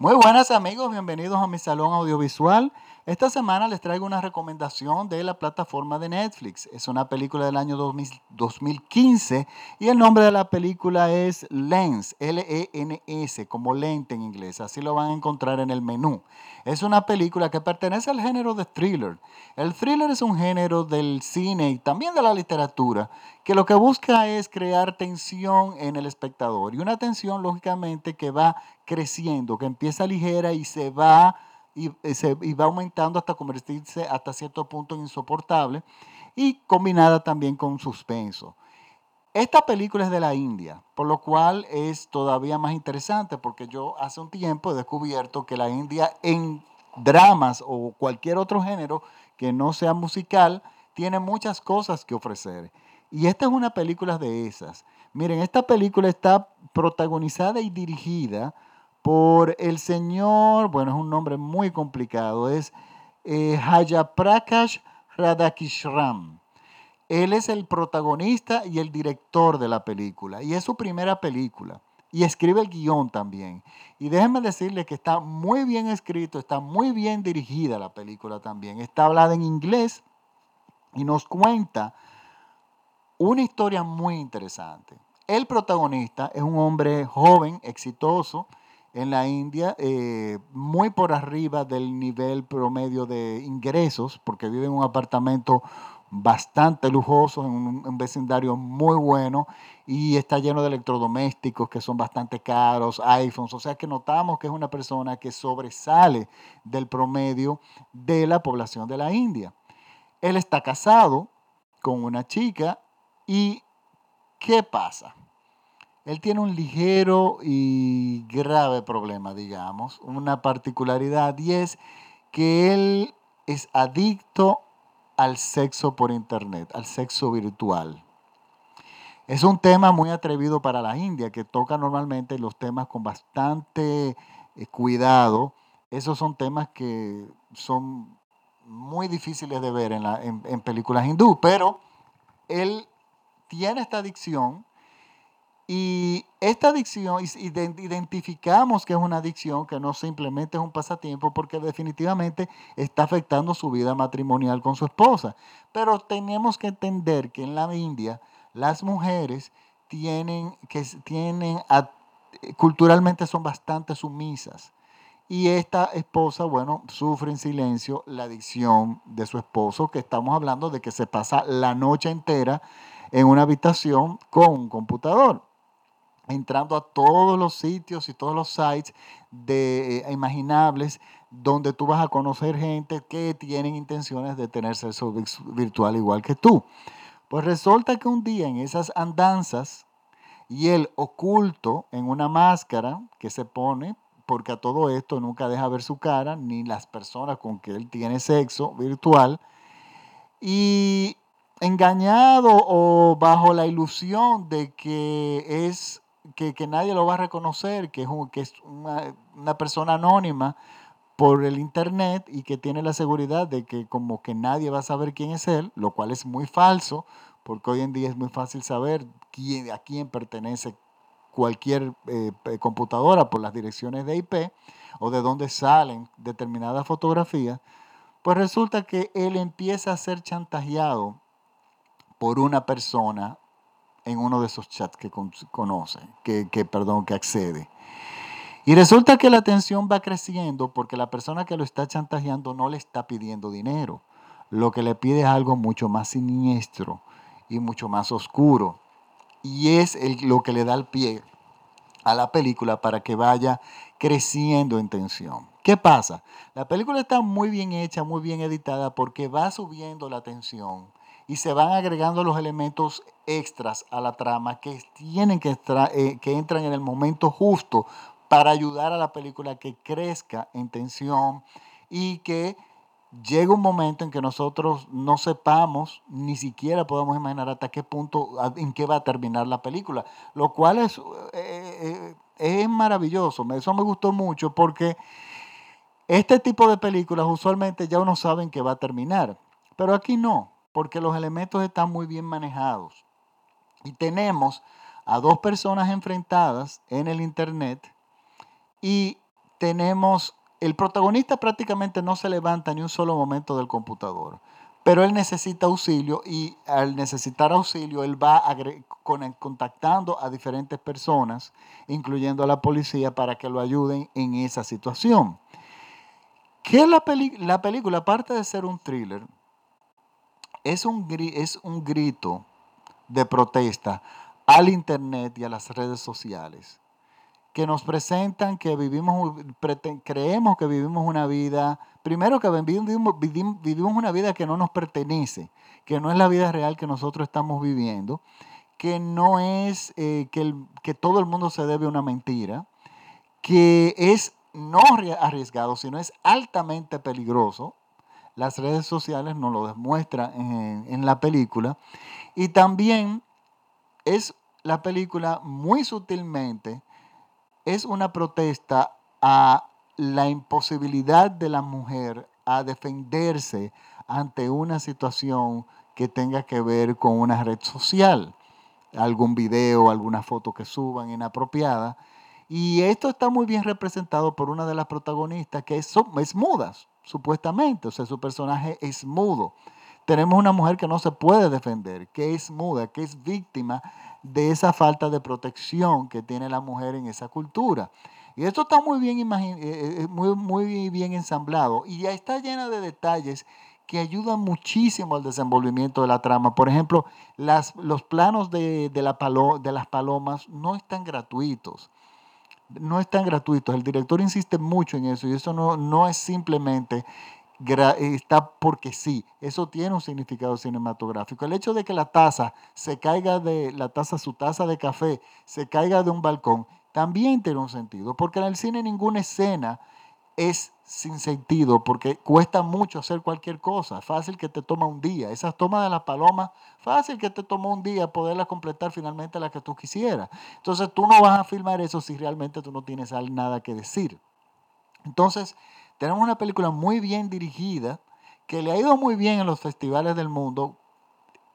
Muy buenas amigos, bienvenidos a mi salón audiovisual. Esta semana les traigo una recomendación de la plataforma de Netflix. Es una película del año 2015 y el nombre de la película es Lens, L-E-N-S, como lente en inglés. Así lo van a encontrar en el menú. Es una película que pertenece al género de thriller. El thriller es un género del cine y también de la literatura que lo que busca es crear tensión en el espectador y una tensión lógicamente que va creciendo, que empieza ligera y se va, y, eh, se, va aumentando hasta convertirse hasta cierto punto en insoportable y combinada también con suspenso. Esta película es de la India, por lo cual es todavía más interesante porque yo hace un tiempo he descubierto que la India en dramas o cualquier otro género que no sea musical tiene muchas cosas que ofrecer. Y esta es una película de esas. Miren, esta película está protagonizada y dirigida por el señor, bueno, es un nombre muy complicado, es eh, Hayaprakash Radakishram. Él es el protagonista y el director de la película, y es su primera película. Y escribe el guion también. Y déjenme decirle que está muy bien escrito, está muy bien dirigida la película también. Está hablada en inglés y nos cuenta una historia muy interesante. El protagonista es un hombre joven, exitoso, en la India, eh, muy por arriba del nivel promedio de ingresos, porque vive en un apartamento bastante lujoso, en un, vecindario muy bueno y está lleno de electrodomésticos que son bastante caros, iPhones, o sea que notamos que es una persona que sobresale del promedio de la población de la India. Él está casado con una chica y ¿qué pasa? Él tiene un ligero y grave problema, digamos, una particularidad, y es que él es adicto al sexo por internet, al sexo virtual. Es un tema muy atrevido para la India, que toca normalmente los temas con bastante eh, cuidado. Esos son temas que son muy difíciles de ver en, en películas hindú, pero él tiene esta adicción y esta adicción, identificamos que es una adicción, que no simplemente es un pasatiempo, porque definitivamente está afectando su vida matrimonial con su esposa. Pero tenemos que entender que en la India las mujeres tienen, que tienen, culturalmente son bastante sumisas. Y esta esposa, bueno, sufre en silencio la adicción de su esposo, que estamos hablando de que se pasa la noche entera en una habitación con un computador entrando a todos los sitios y todos los sites de, eh, imaginables donde tú vas a conocer gente que tienen intenciones de tener sexo virtual igual que tú. Pues resulta que un día en esas andanzas y él oculto en una máscara que se pone, porque a todo esto nunca deja ver su cara, ni las personas con que él tiene sexo virtual, y engañado o bajo la ilusión de que es que, nadie lo va a reconocer, que es, que es una, persona anónima por el internet y que tiene la seguridad de que como que nadie va a saber quién es él, lo cual es muy falso, porque hoy en día es muy fácil saber a quién pertenece cualquier eh, computadora por las direcciones de IP o de dónde salen determinadas fotografías, pues resulta que él empieza a ser chantajeado por una persona en uno de esos chats que conoce, que, que, perdón, que accede. Y resulta que la tensión va creciendo porque la persona que lo está chantajeando no le está pidiendo dinero. Lo que le pide es algo mucho más siniestro y mucho más oscuro. Y es lo que le da el pie a la película para que vaya creciendo en tensión. ¿Qué pasa? La película está muy bien hecha, muy bien editada porque va subiendo la tensión y se van agregando los elementos extras a la trama que tienen que, eh, que entran en el momento justo para ayudar a la película que crezca en tensión y que llegue un momento en que nosotros no sepamos, ni siquiera podamos imaginar hasta qué punto, en qué va a terminar la película, lo cual es, eh, eh, es maravilloso, eso me gustó mucho porque este tipo de películas usualmente ya uno sabe en qué va a terminar, pero aquí no, porque los elementos están muy bien manejados. Y tenemos a dos personas enfrentadas en el Internet y tenemos, el protagonista prácticamente no se levanta ni un solo momento del computador, pero él necesita auxilio y al necesitar auxilio él va contactando a diferentes personas, incluyendo a la policía, para que lo ayuden en esa situación. ¿Qué la, la película, aparte de ser un thriller, es un, es un grito de protesta al Internet y a las redes sociales, que nos presentan que vivimos, creemos que vivimos una vida, primero que vivimos, una vida que no nos pertenece, que no es la vida real que nosotros estamos viviendo, que no es eh, que, que todo el mundo se debe una mentira, que es no arriesgado, sino es altamente peligroso. Las redes sociales nos lo demuestran en, la película. Y también es la película muy sutilmente, es una protesta a la imposibilidad de la mujer a defenderse ante una situación que tenga que ver con una red social, algún video, alguna foto que suban inapropiada. Y esto está muy bien representado por una de las protagonistas que es, es muda, supuestamente, o sea, su personaje es mudo. Tenemos una mujer que no se puede defender, que es muda, que es víctima de esa falta de protección que tiene la mujer en esa cultura. Y esto está muy bien, eh, eh, muy, muy bien ensamblado y ya está llena de detalles que ayudan muchísimo al desenvolvimiento de la trama. Por ejemplo, las, los planos de, de las palomas no están gratuitos. No están gratuitos. El director insiste mucho en eso y eso no, no es simplemente está porque sí, eso tiene un significado cinematográfico. El hecho de que la taza se caiga de la taza, su taza de café, se caiga de un balcón, también tiene un sentido, porque en el cine ninguna escena es sin sentido, porque cuesta mucho hacer cualquier cosa, fácil que te toma un día. Esas tomas de las palomas, fácil que te toma un día poderlas completar finalmente la que tú quisieras. Entonces tú no vas a filmar eso si realmente tú no tienes nada que decir. Entonces, tenemos una película muy bien dirigida, que le ha ido muy bien en los festivales del mundo,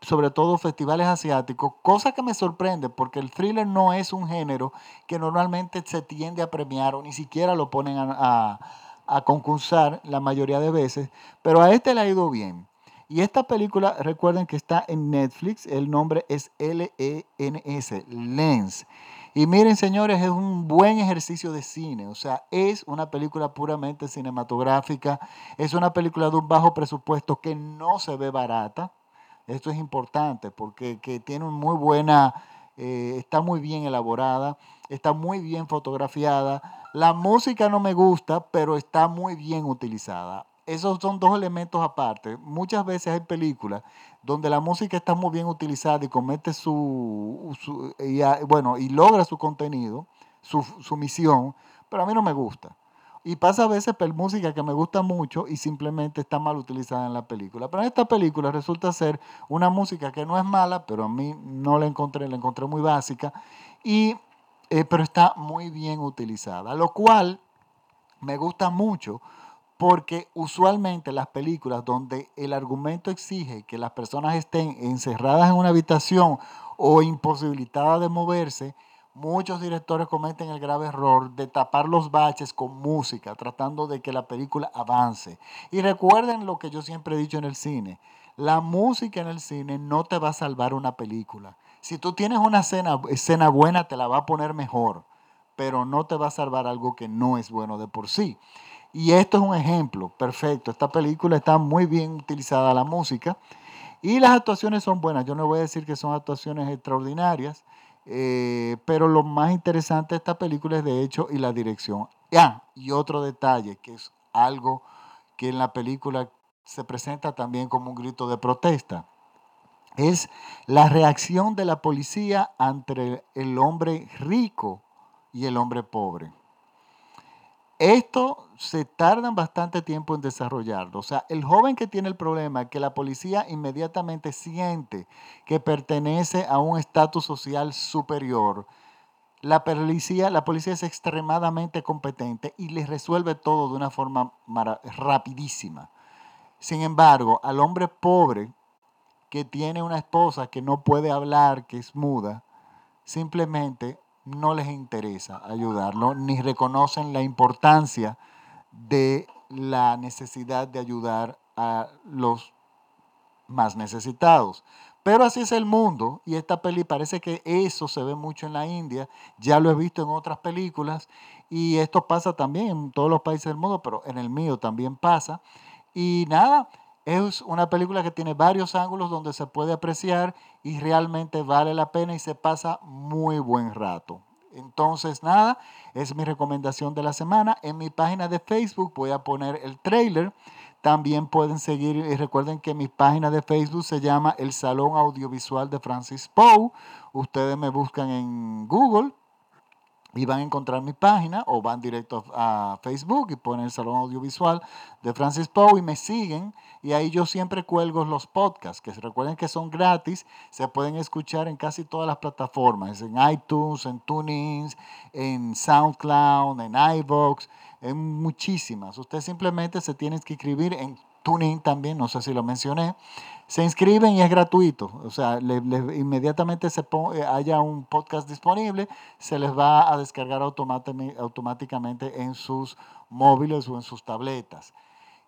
sobre todo festivales asiáticos, cosa que me sorprende porque el thriller no es un género que normalmente se tiende a premiar o ni siquiera lo ponen a, concursar la mayoría de veces, pero a este le ha ido bien. Y esta película, recuerden que está en Netflix, el nombre es L-E-N-S, Lens. Y miren, señores, es un buen ejercicio de cine. O sea, es una película puramente cinematográfica. Es una película de un bajo presupuesto que no se ve barata. Esto es importante porque tiene muy buena, eh, está muy bien elaborada, está muy bien fotografiada. La música no me gusta, pero está muy bien utilizada. Esos son dos elementos aparte. Muchas veces hay películas donde la música está muy bien utilizada y comete su, y, bueno, y logra su contenido, su, su, misión, pero a mí no me gusta. Y pasa a veces por música que me gusta mucho y simplemente está mal utilizada en la película. Pero en esta película resulta ser una música que no es mala, pero a mí no la encontré, la encontré muy básica, y, eh, pero está muy bien utilizada, lo cual me gusta mucho porque usualmente las películas donde el argumento exige que las personas estén encerradas en una habitación o imposibilitadas de moverse, muchos directores cometen el grave error de tapar los baches con música, tratando de que la película avance. Y recuerden lo que yo siempre he dicho en el cine, la música en el cine no te va a salvar una película. Si tú tienes una escena, buena, te la va a poner mejor, pero no te va a salvar algo que no es bueno de por sí. Y esto es un ejemplo perfecto. Esta película está muy bien utilizada la música y las actuaciones son buenas. Yo no voy a decir que son actuaciones extraordinarias, eh, pero lo más interesante de esta película es de hecho y la dirección. Ah, y otro detalle que es algo que en la película se presenta también como un grito de protesta. Es la reacción de la policía ante el hombre rico y el hombre pobre. Esto se tardan bastante tiempo en desarrollarlo. O sea, el joven que tiene el problema, que la policía inmediatamente siente que pertenece a un estatus social superior, la policía, la policía es extremadamente competente y les resuelve todo de una forma rapidísima. Sin embargo, al hombre pobre que tiene una esposa que no puede hablar, que es muda, simplemente no les interesa ayudarlo, ni reconocen la importancia de la necesidad de ayudar a los más necesitados. Pero así es el mundo y esta peli parece que eso se ve mucho en la India, ya lo he visto en otras películas y esto pasa también en todos los países del mundo, pero en el mío también pasa. Y nada, es una película que tiene varios ángulos donde se puede apreciar y realmente vale la pena y se pasa muy buen rato. Entonces, nada, es mi recomendación de la semana. En mi página de Facebook voy a poner el trailer también pueden seguir y recuerden que mi página de Facebook se llama El Salón Audiovisual de Francis Poe. Ustedes me buscan en Google y van a encontrar mi página o van directo a Facebook y ponen el Salón Audiovisual de Francis Poe y me siguen y ahí yo siempre cuelgo los podcasts que recuerden que son gratis, se pueden escuchar en casi todas las plataformas, en iTunes, en TuneIn, en SoundCloud, en iVoox en muchísimas. Usted simplemente se tiene que inscribir en TuneIn también, no sé si lo mencioné. Se inscriben y es gratuito. O sea, inmediatamente se eh, haya un podcast disponible, se les va a descargar automáticamente en sus móviles o en sus tabletas.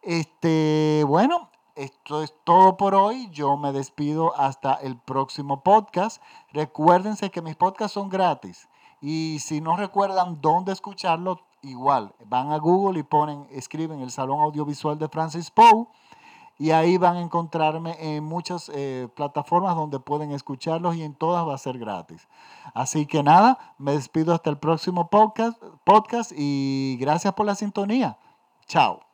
Este, bueno, esto es todo por hoy. Yo me despido hasta el próximo podcast. Recuérdense que mis podcasts son gratis. Y si no recuerdan dónde escucharlo, igual, van a Google y ponen, escriben el Salón Audiovisual de Francis Poe y ahí van a encontrarme en muchas eh, plataformas donde pueden escucharlos y en todas va a ser gratis. Así que nada, me despido hasta el próximo podcast, podcast y gracias por la sintonía. Chao.